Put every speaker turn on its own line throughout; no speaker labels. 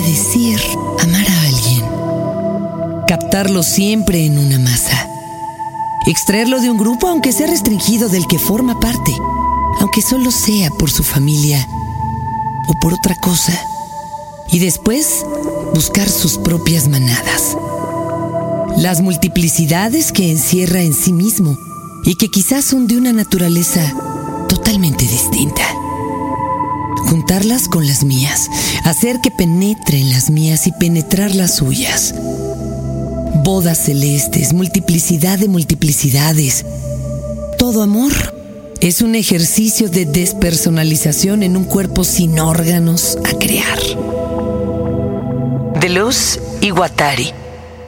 decir amar a alguien. Captarlo siempre en una masa. Extraerlo de un grupo aunque sea restringido del que forma parte, aunque solo sea por su familia o por otra cosa. Y después buscar sus propias manadas. Las multiplicidades que encierra en sí mismo y que quizás son de una naturaleza totalmente distinta. Juntarlas con las mías, hacer que penetren las mías y penetrar las suyas. Bodas celestes, multiplicidad de multiplicidades. Todo amor es un ejercicio de despersonalización en un cuerpo sin órganos a crear. De Luz Iguatari,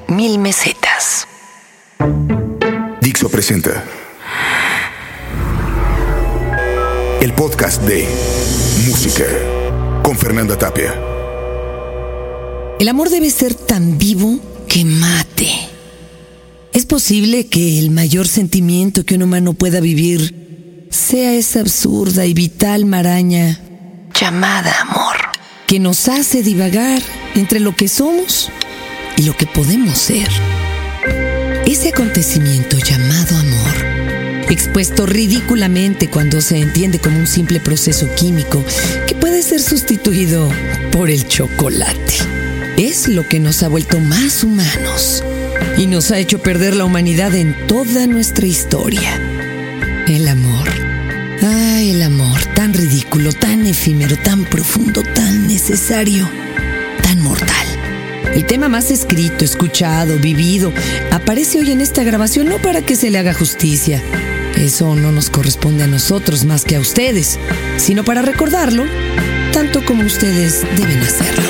mil mesetas.
Dixo presenta el podcast de Música con Fernanda Tapia.
El amor debe ser tan vivo que mate. Es posible que el mayor sentimiento que un humano pueda vivir sea esa absurda y vital maraña llamada amor, que nos hace divagar entre lo que somos y lo que podemos ser. Ese acontecimiento llamado amor, expuesto ridículamente cuando se entiende como un simple proceso químico que puede ser sustituido por el chocolate, es lo que nos ha vuelto más humanos y nos ha hecho perder la humanidad en toda nuestra historia. El amor. Ay, el amor, tan ridículo, tan efímero, tan profundo, tan necesario, tan mortal. El tema más escrito, escuchado, vivido, aparece hoy en esta grabación no para que se le haga justicia. Eso no nos corresponde a nosotros más que a ustedes, sino para recordarlo, tanto como ustedes deben hacerlo.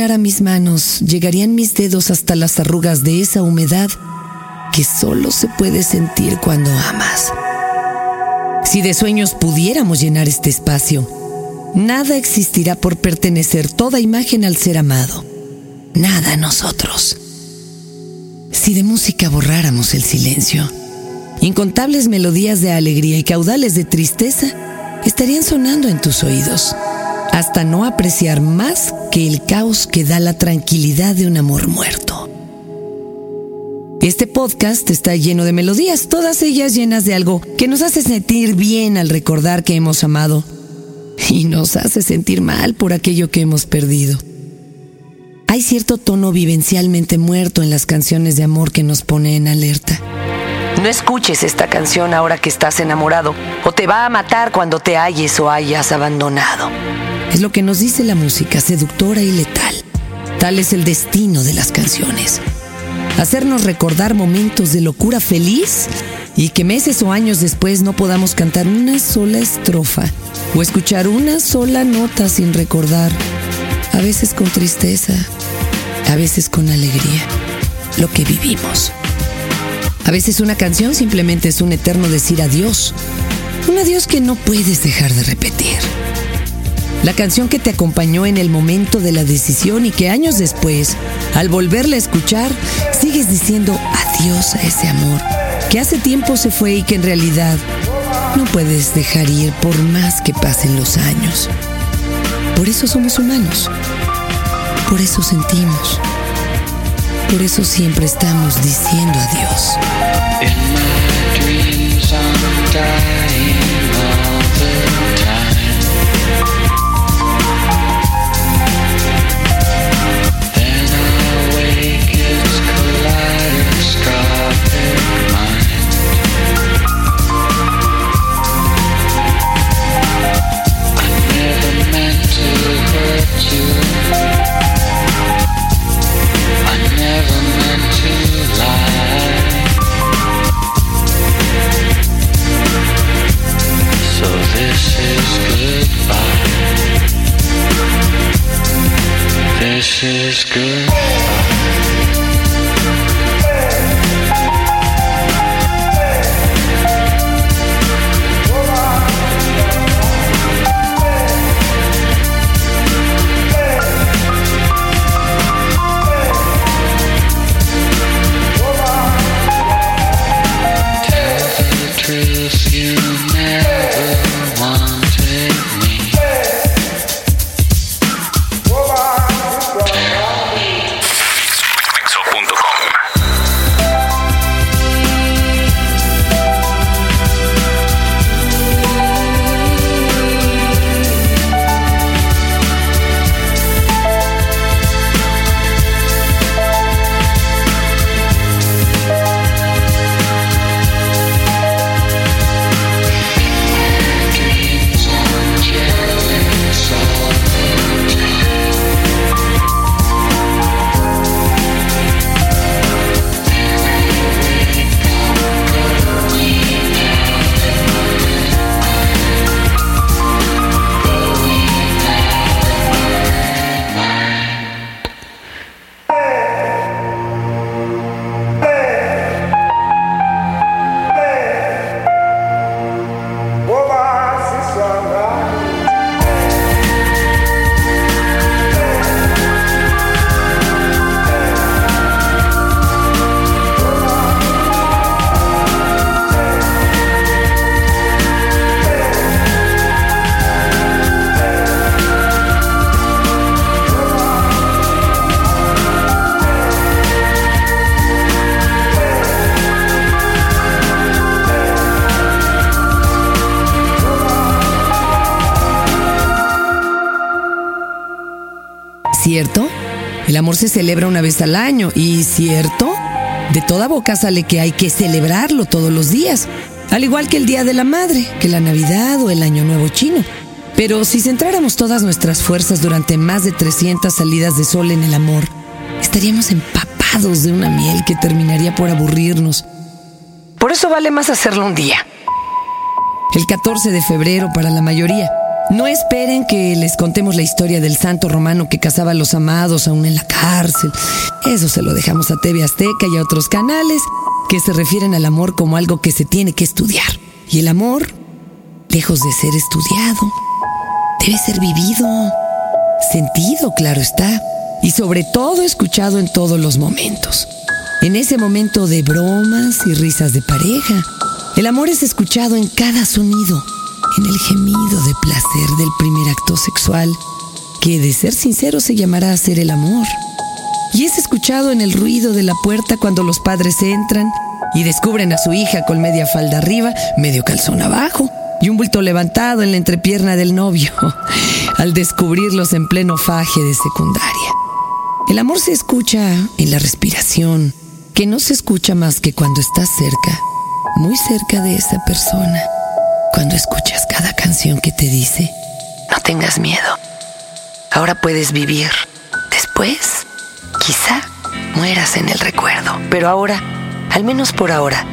Llenara mis manos, llegarían mis dedos hasta las arrugas de esa humedad que solo se puede sentir cuando amas. Si de sueños pudiéramos llenar este espacio, nada existirá por pertenecer toda imagen al ser amado, nada nosotros. Si de música borráramos el silencio, incontables melodías de alegría y caudales de tristeza estarían sonando en tus oídos, hasta no apreciar más que el caos que da la tranquilidad de un amor muerto. Este podcast está lleno de melodías, todas ellas llenas de algo que nos hace sentir bien al recordar que hemos amado y nos hace sentir mal por aquello que hemos perdido. Hay cierto tono vivencialmente muerto en las canciones de amor que nos pone en alerta. No escuches esta canción ahora que estás enamorado o te va a matar cuando te halles o hayas abandonado. Es lo que nos dice la música seductora y letal. Tal es el destino de las canciones. Hacernos recordar momentos de locura feliz y que meses o años después no podamos cantar una sola estrofa o escuchar una sola nota sin recordar, a veces con tristeza, a veces con alegría, lo que vivimos. A veces una canción simplemente es un eterno decir adiós, un adiós que no puedes dejar de repetir. La canción que te acompañó en el momento de la decisión y que años después, al volverla a escuchar, sigues diciendo adiós a ese amor, que hace tiempo se fue y que en realidad no puedes dejar ir por más que pasen los años. Por eso somos humanos. Por eso sentimos. Por eso siempre estamos diciendo adiós. goodbye.
This is goodbye.
¿Cierto? El amor se celebra una vez al año y cierto, de toda boca sale que hay que celebrarlo todos los días, al igual que el Día de la Madre, que la Navidad o el Año Nuevo Chino. Pero si centráramos todas nuestras fuerzas durante más de 300 salidas de sol en el amor, estaríamos empapados de una miel que terminaría por aburrirnos. Por eso vale más hacerlo un día. El 14 de febrero para la mayoría No esperen que les contemos la historia del santo romano que cazaba a los amados aún en la cárcel. Eso se lo dejamos a TV Azteca y a otros canales que se refieren al amor como algo que se tiene que estudiar. Y el amor, lejos de ser estudiado, debe ser vivido, sentido, claro está, y sobre todo escuchado en todos los momentos. En ese momento de bromas y risas de pareja, el amor es escuchado en cada sonido en el gemido de placer del primer acto sexual, que de ser sincero se llamará ser el amor. Y es escuchado en el ruido de la puerta cuando los padres entran y descubren a su hija con media falda arriba, medio calzón abajo y un bulto levantado en la entrepierna del novio, al descubrirlos en pleno faje de secundaria. El amor se escucha en la respiración, que no se escucha más que cuando estás cerca, muy cerca de esa persona cuando escuchas cada canción que te dice, no tengas miedo, ahora puedes vivir. Después, quizá mueras en el recuerdo, pero ahora, al menos por ahora,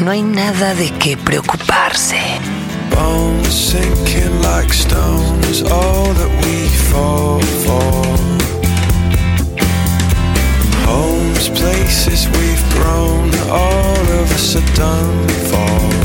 no hay nada de qué preocuparse.
Bones sinking like stones, all that we fall for. Homes, places we've grown, all of us are done for.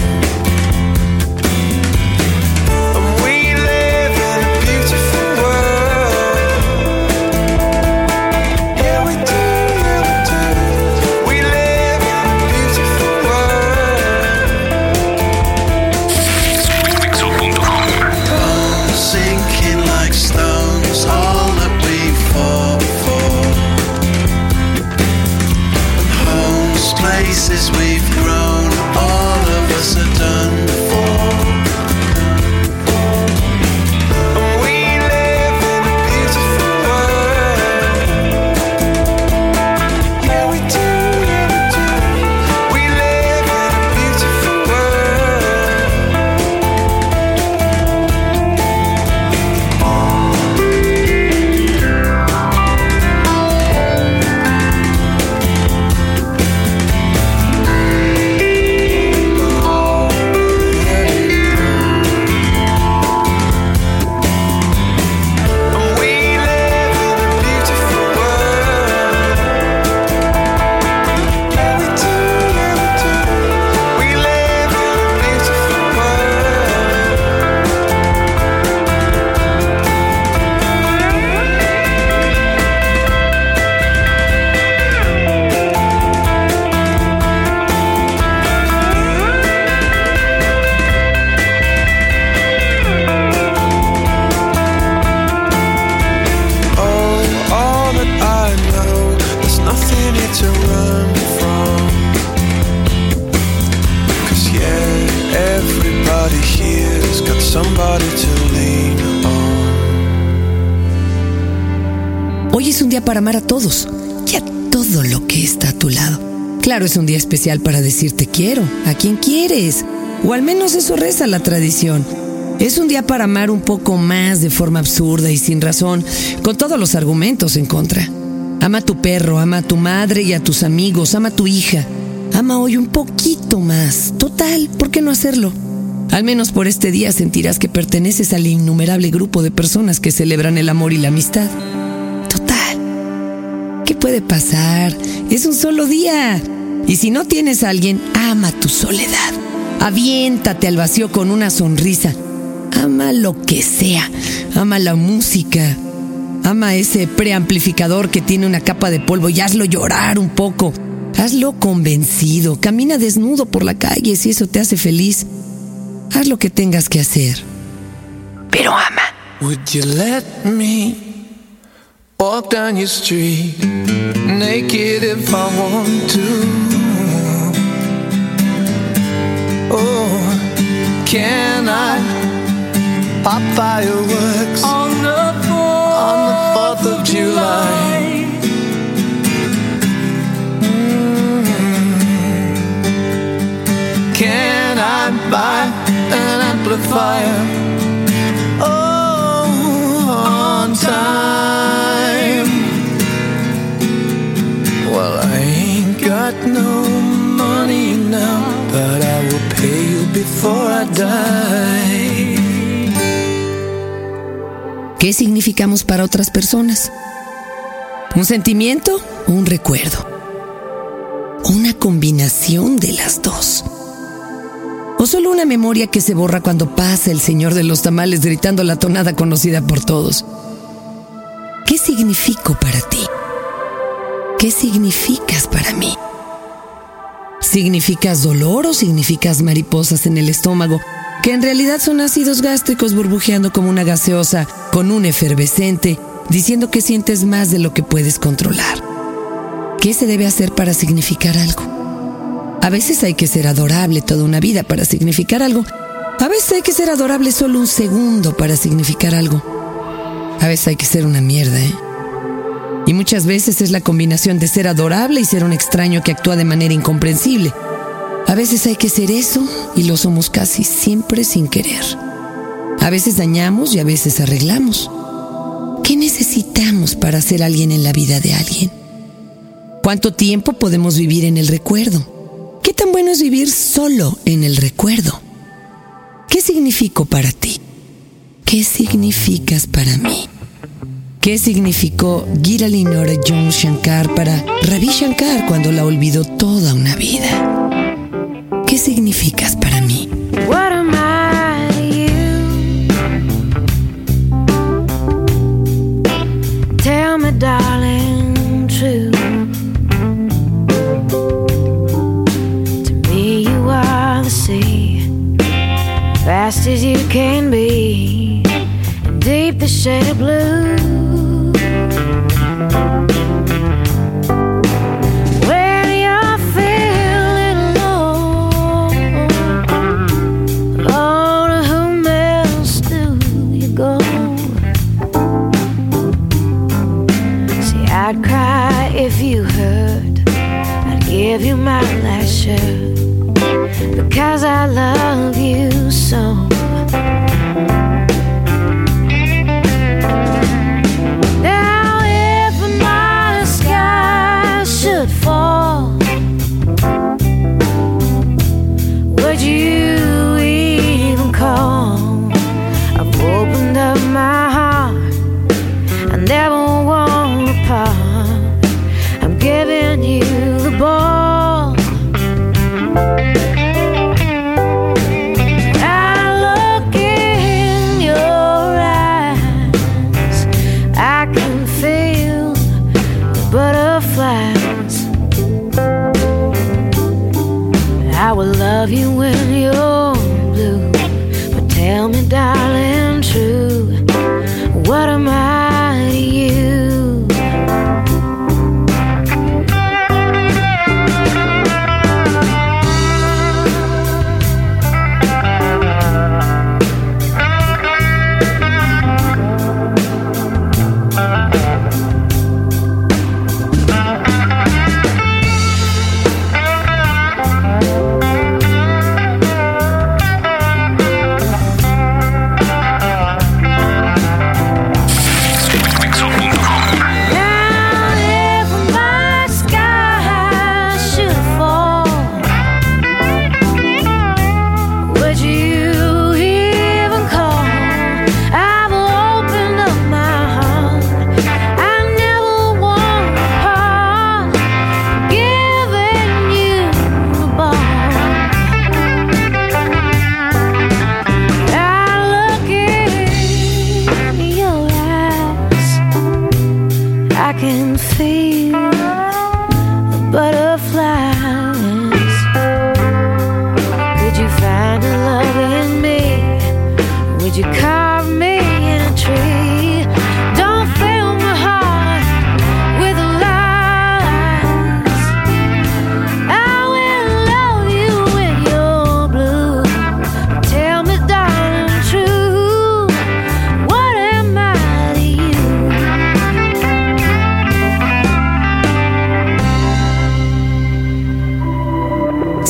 Hoy es un día para amar a todos y a todo lo que está a tu lado. Claro, es un día especial para decir te quiero, a quien quieres, o al menos eso reza la tradición. Es un día para amar un poco más de forma absurda y sin razón, con todos los argumentos en contra. Ama a tu perro, ama a tu madre y a tus amigos, ama a tu hija. Ama hoy un poquito más. Total, ¿por qué no hacerlo? Al menos por este día sentirás que perteneces al innumerable grupo de personas que celebran el amor y la amistad. ¿Qué puede pasar? Es un solo día. Y si no tienes a alguien, ama tu soledad. Aviéntate al vacío con una sonrisa. Ama lo que sea. Ama la música. Ama ese preamplificador que tiene una capa de polvo y hazlo llorar un poco. Hazlo convencido. Camina desnudo por la calle si eso te hace feliz. Haz lo que tengas que hacer. Pero ama.
Would you let me Walk down your street naked if I want to. Oh, can I pop fireworks on the July? Mm-hmm. Can I buy an amplifier? Oh, on time. Well, I ain't got no money now, but I will pay you before I die.
¿Qué significamos para otras personas? ¿Un sentimiento o un recuerdo? ¿Una combinación de las dos? ¿O solo una memoria que se borra cuando pasa el señor de los tamales gritando la tonada conocida por todos? ¿Qué significo para ti? ¿Qué significas para mí? ¿Significas dolor o significas mariposas en el estómago que en realidad son ácidos gástricos burbujeando como una gaseosa con un efervescente, diciendo que sientes más de lo que puedes controlar. ¿Qué se debe hacer para significar algo? A veces hay que ser adorable toda una vida para significar algo. A veces hay que ser adorable solo un segundo para significar algo. A veces hay que ser una mierda, ¿eh? Y muchas veces es la combinación de ser adorable y ser un extraño que actúa de manera incomprensible. A veces hay que ser eso y lo somos casi siempre sin querer. A veces dañamos y a veces arreglamos. ¿Qué necesitamos para ser alguien en la vida de alguien? ¿Cuánto tiempo podemos vivir en el recuerdo? ¿Qué tan bueno es vivir solo en el recuerdo? ¿Qué significo para ti? ¿Qué significas para mí? ¿Qué significó Gita Linora John Shankar para Ravi Shankar cuando la olvidó toda una vida? ¿Qué significas para mí?
What am I to you? Tell me, darling, true. To me, you are the sea, fast as you can be, and deep the shade of blue. Because I love you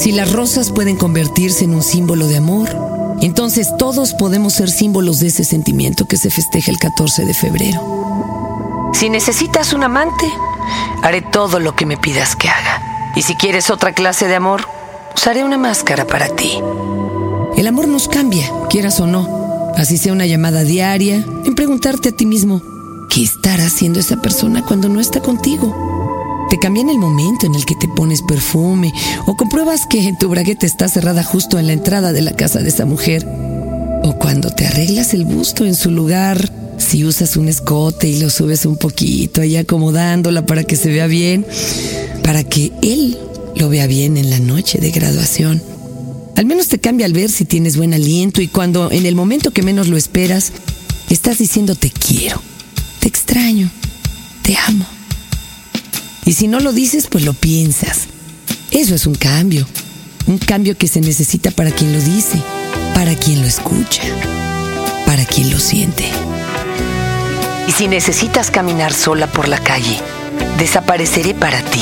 Si las rosas pueden convertirse en un símbolo de amor, entonces todos podemos ser símbolos de ese sentimiento que se festeja el 14 de febrero. Si necesitas un amante, haré todo lo que me pidas que haga. Y si quieres otra clase de amor, usaré una máscara para ti. El amor nos cambia, quieras o no. Así sea una llamada diaria, en preguntarte a ti mismo, ¿qué estará haciendo esa persona cuando no está contigo? Te cambia en el momento en el que te pones perfume o compruebas que tu bragueta está cerrada justo en la entrada de la casa de esa mujer. O cuando te arreglas el busto en su lugar, si usas un escote y lo subes un poquito, ahí acomodándola para que se vea bien, para que él lo vea bien en la noche de graduación. Al menos te cambia al ver si tienes buen aliento y cuando en el momento que menos lo esperas, estás diciendo te quiero, te extraño, te amo. Y si no lo dices, pues lo piensas. Eso es un cambio. Un cambio que se necesita para quien lo dice, para quien lo escucha, para quien lo siente. Y si necesitas caminar sola por la calle, desapareceré para ti.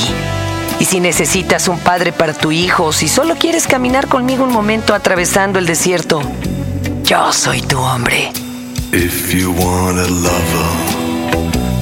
Y si necesitas un padre para tu hijo, o si solo quieres caminar conmigo un momento atravesando el desierto, yo soy tu hombre.
If you want a lover,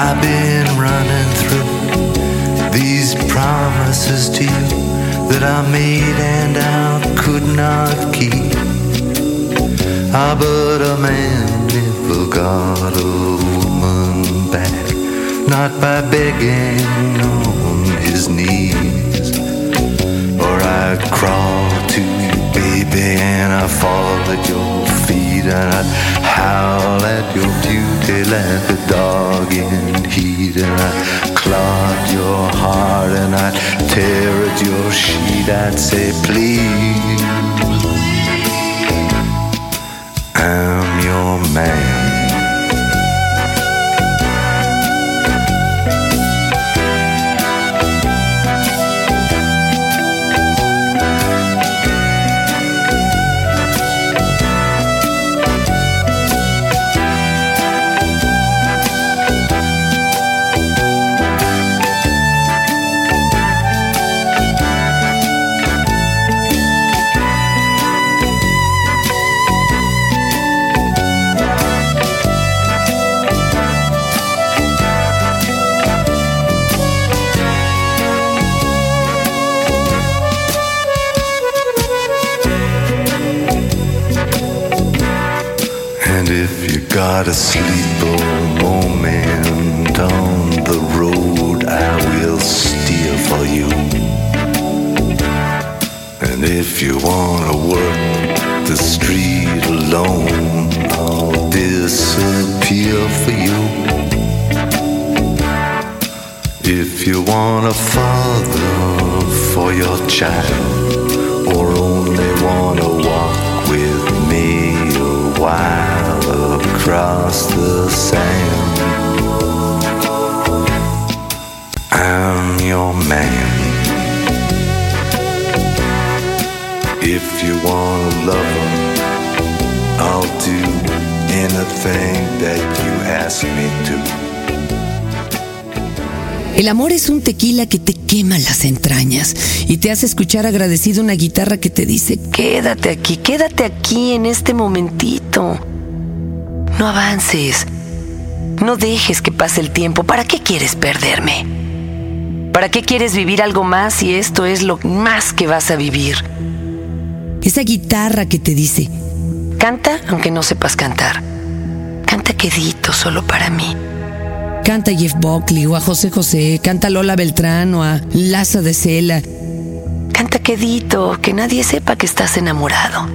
I've been running through these promises to you that I made and I could not keep. Ah, but a man never got a woman back, not by begging on his knees. Or I'd crawl to you, baby, and I'd fall at your feet, and I'd howl at your beauty like a dog in heat, and I'd clog your heart, and I'd tear at your sheet. I'd say, please, I'm your man. Alone, I'll disappear for you. If you want a father for your child, or only wanna walk with me a while across the sand, I'm your man. If you want a lover, I'll do anything that you ask me to.
El amor es un tequila que te quema las entrañas y te hace escuchar agradecido una guitarra que te dice, quédate aquí, quédate aquí en este momentito. No avances. No dejes que pase el tiempo. ¿Para qué quieres perderme? ¿Para qué quieres vivir algo más si esto es lo más que vas a vivir? Esa guitarra que te dice, canta aunque no sepas cantar. Canta quedito solo para mí. Canta Jeff Buckley o a José José, canta Lola Beltrán o a Laza de Cela. Canta quedito, que nadie sepa que estás enamorado.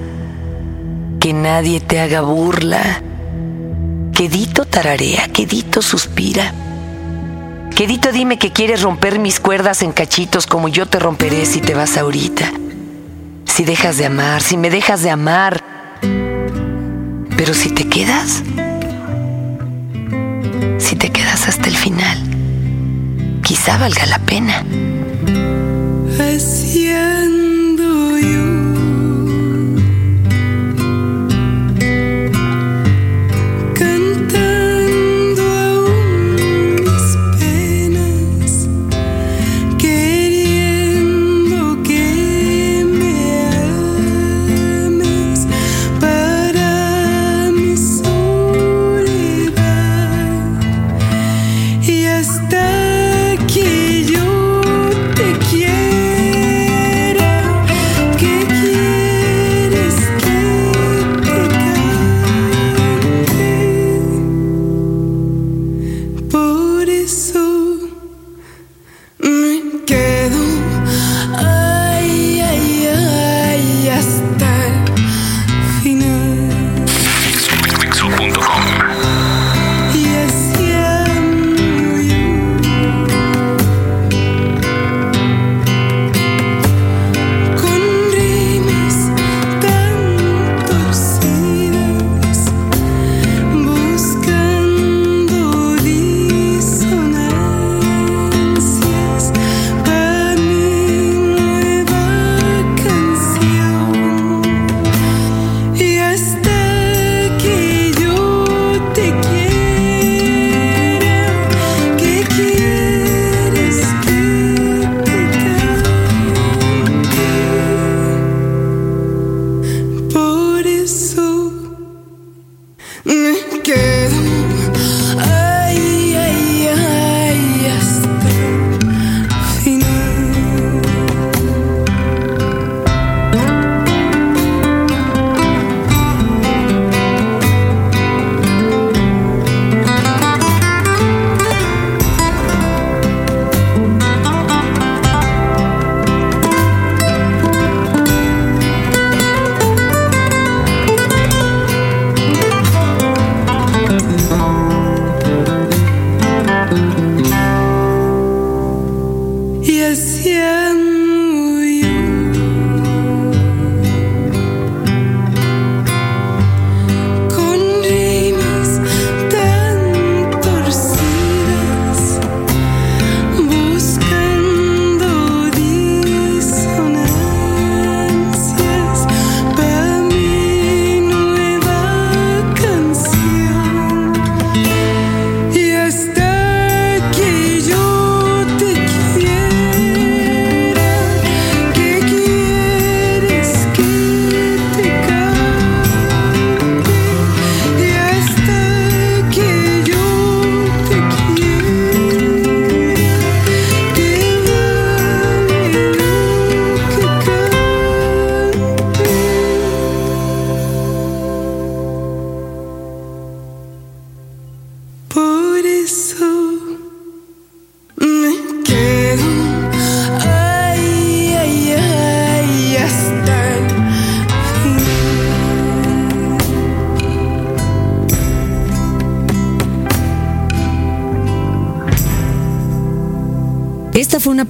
Que nadie te haga burla. Quedito tararea, quedito suspira. Quedito dime que quieres romper mis cuerdas en cachitos como yo te romperé si te vas ahorita. Si dejas de amar, si me dejas de amar. Pero si te quedas, si te quedas hasta el final, quizá valga la pena.
Haciendo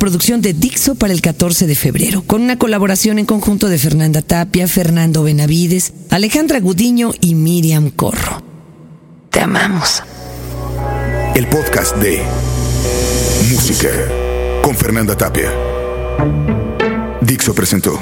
producción de Dixo para el 14 de febrero, con una colaboración en conjunto de Fernanda Tapia, Fernando Benavides, Alejandra Gudiño y Miriam Corro. Te amamos.
El podcast de Música con Fernanda Tapia. Dixo presentó.